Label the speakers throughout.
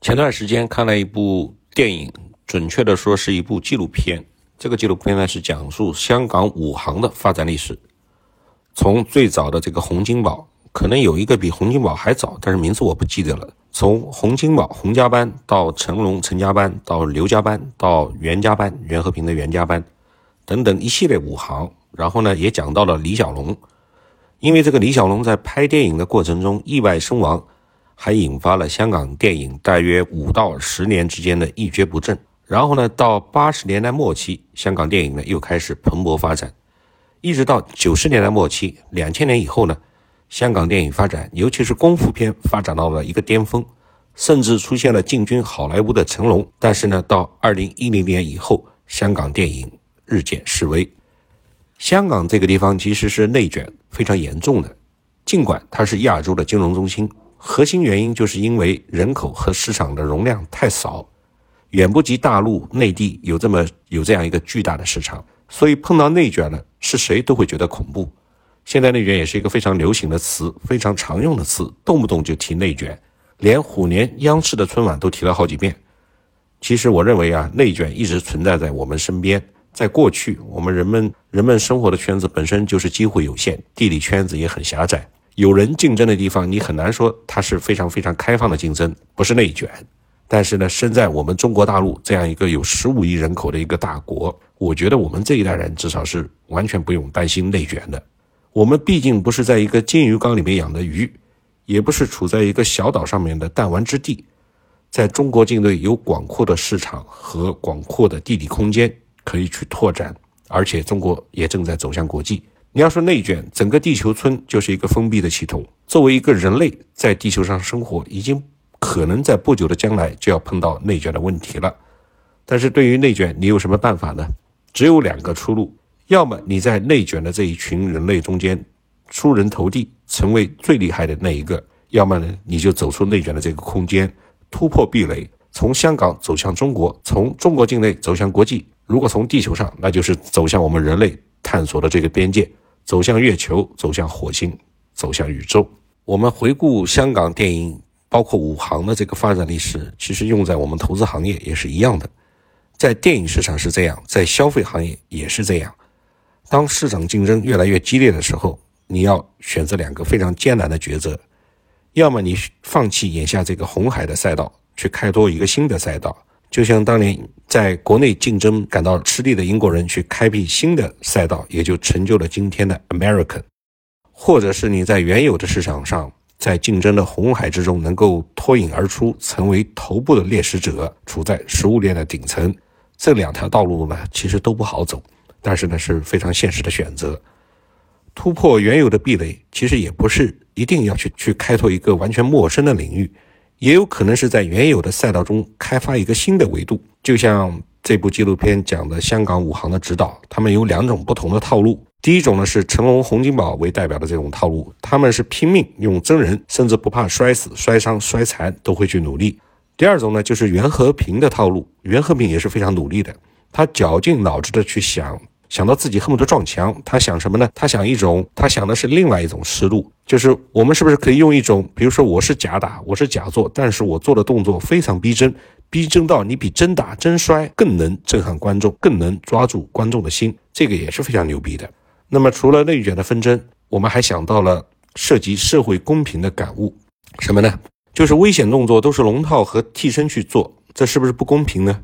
Speaker 1: 前段时间看了一部电影，准确的说是一部纪录片。这个纪录片呢是讲述香港五行的发展历史，从最早的这个洪金宝，可能有一个比洪金宝还早，但是名字我不记得了。从洪金宝洪家班到成龙陈家班，到刘家班，到袁家班袁和平的袁家班，等等一系列五行。然后呢，也讲到了李小龙，因为这个李小龙在拍电影的过程中意外身亡。还引发了香港电影大约五到十年之间的一蹶不振。然后呢，到八十年代末期，香港电影呢又开始蓬勃发展，一直到九十年代末期，两千年以后呢，香港电影发展，尤其是功夫片发展到了一个巅峰，甚至出现了进军好莱坞的成龙。但是呢，到二零一零年以后，香港电影日渐式微。香港这个地方其实是内卷非常严重的，尽管它是亚洲的金融中心。核心原因就是因为人口和市场的容量太少，远不及大陆内地有这么有这样一个巨大的市场，所以碰到内卷了，是谁都会觉得恐怖。现在内卷也是一个非常流行的词，非常常用的词，动不动就提内卷，连虎年央视的春晚都提了好几遍。其实我认为啊，内卷一直存在在我们身边。在过去，我们人们人们生活的圈子本身就是机会有限，地理圈子也很狭窄。有人竞争的地方，你很难说它是非常非常开放的竞争，不是内卷。但是呢，身在我们中国大陆这样一个有十五亿人口的一个大国，我觉得我们这一代人至少是完全不用担心内卷的。我们毕竟不是在一个金鱼缸里面养的鱼，也不是处在一个小岛上面的弹丸之地，在中国境内有广阔的市场和广阔的地理空间可以去拓展，而且中国也正在走向国际。你要说内卷，整个地球村就是一个封闭的系统。作为一个人类在地球上生活，已经可能在不久的将来就要碰到内卷的问题了。但是对于内卷，你有什么办法呢？只有两个出路：要么你在内卷的这一群人类中间出人头地，成为最厉害的那一个；要么呢，你就走出内卷的这个空间，突破壁垒，从香港走向中国，从中国境内走向国际。如果从地球上，那就是走向我们人类探索的这个边界。走向月球，走向火星，走向宇宙。我们回顾香港电影，包括五行的这个发展历史，其实用在我们投资行业也是一样的。在电影市场是这样，在消费行业也是这样。当市场竞争越来越激烈的时候，你要选择两个非常艰难的抉择：要么你放弃眼下这个红海的赛道，去开拓一个新的赛道。就像当年在国内竞争感到吃力的英国人去开辟新的赛道，也就成就了今天的 American，或者是你在原有的市场上，在竞争的红海之中能够脱颖而出，成为头部的猎食者，处在食物链的顶层。这两条道路呢，其实都不好走，但是呢是非常现实的选择。突破原有的壁垒，其实也不是一定要去去开拓一个完全陌生的领域。也有可能是在原有的赛道中开发一个新的维度，就像这部纪录片讲的香港武行的指导，他们有两种不同的套路。第一种呢是成龙、洪金宝为代表的这种套路，他们是拼命用真人，甚至不怕摔死、摔伤、摔残都会去努力。第二种呢就是袁和平的套路，袁和平也是非常努力的，他绞尽脑汁的去想。想到自己恨不得撞墙，他想什么呢？他想一种，他想的是另外一种思路，就是我们是不是可以用一种，比如说我是假打，我是假做，但是我做的动作非常逼真，逼真到你比真打真摔更能震撼观众，更能抓住观众的心，这个也是非常牛逼的。那么除了内卷的纷争，我们还想到了涉及社会公平的感悟，什么呢？就是危险动作都是龙套和替身去做，这是不是不公平呢？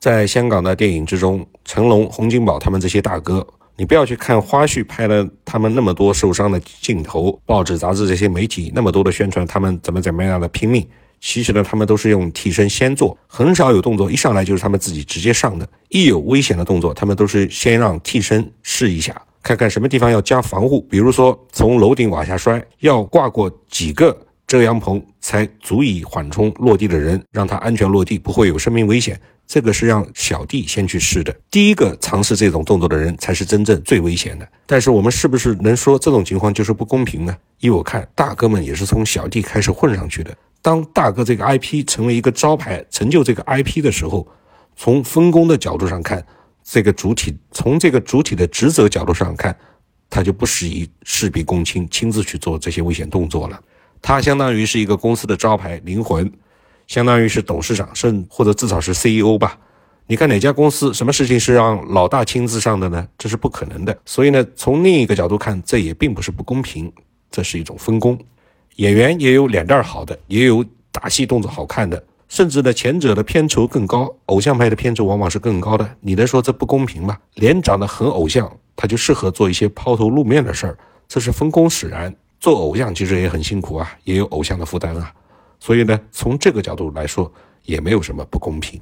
Speaker 1: 在香港的电影之中，成龙、洪金宝他们这些大哥，你不要去看花絮拍了他们那么多受伤的镜头，报纸、杂志这些媒体那么多的宣传，他们怎么怎么样的拼命。其实呢，他们都是用替身先做，很少有动作一上来就是他们自己直接上的。一有危险的动作，他们都是先让替身试一下，看看什么地方要加防护。比如说从楼顶往下摔，要挂过几个遮阳棚才足以缓冲落地的人，让他安全落地，不会有生命危险。这个是让小弟先去试的，第一个尝试这种动作的人才是真正最危险的。但是我们是不是能说这种情况就是不公平呢？依我看，大哥们也是从小弟开始混上去的。当大哥这个 IP 成为一个招牌，成就这个 IP 的时候，从分工的角度上看，这个主体从这个主体的职责角度上看，他就不适宜事必躬亲，亲自去做这些危险动作了。他相当于是一个公司的招牌灵魂。相当于是董事长，甚或者至少是 CEO 吧。你看哪家公司什么事情是让老大亲自上的呢？这是不可能的。所以呢，从另一个角度看，这也并不是不公平，这是一种分工。演员也有脸蛋好的，也有打戏动作好看的，甚至呢，前者的片酬更高，偶像派的片酬往往是更高的。你能说这不公平吗？脸长得很偶像，他就适合做一些抛头露面的事儿，这是分工使然。做偶像其实也很辛苦啊，也有偶像的负担啊。所以呢，从这个角度来说，也没有什么不公平。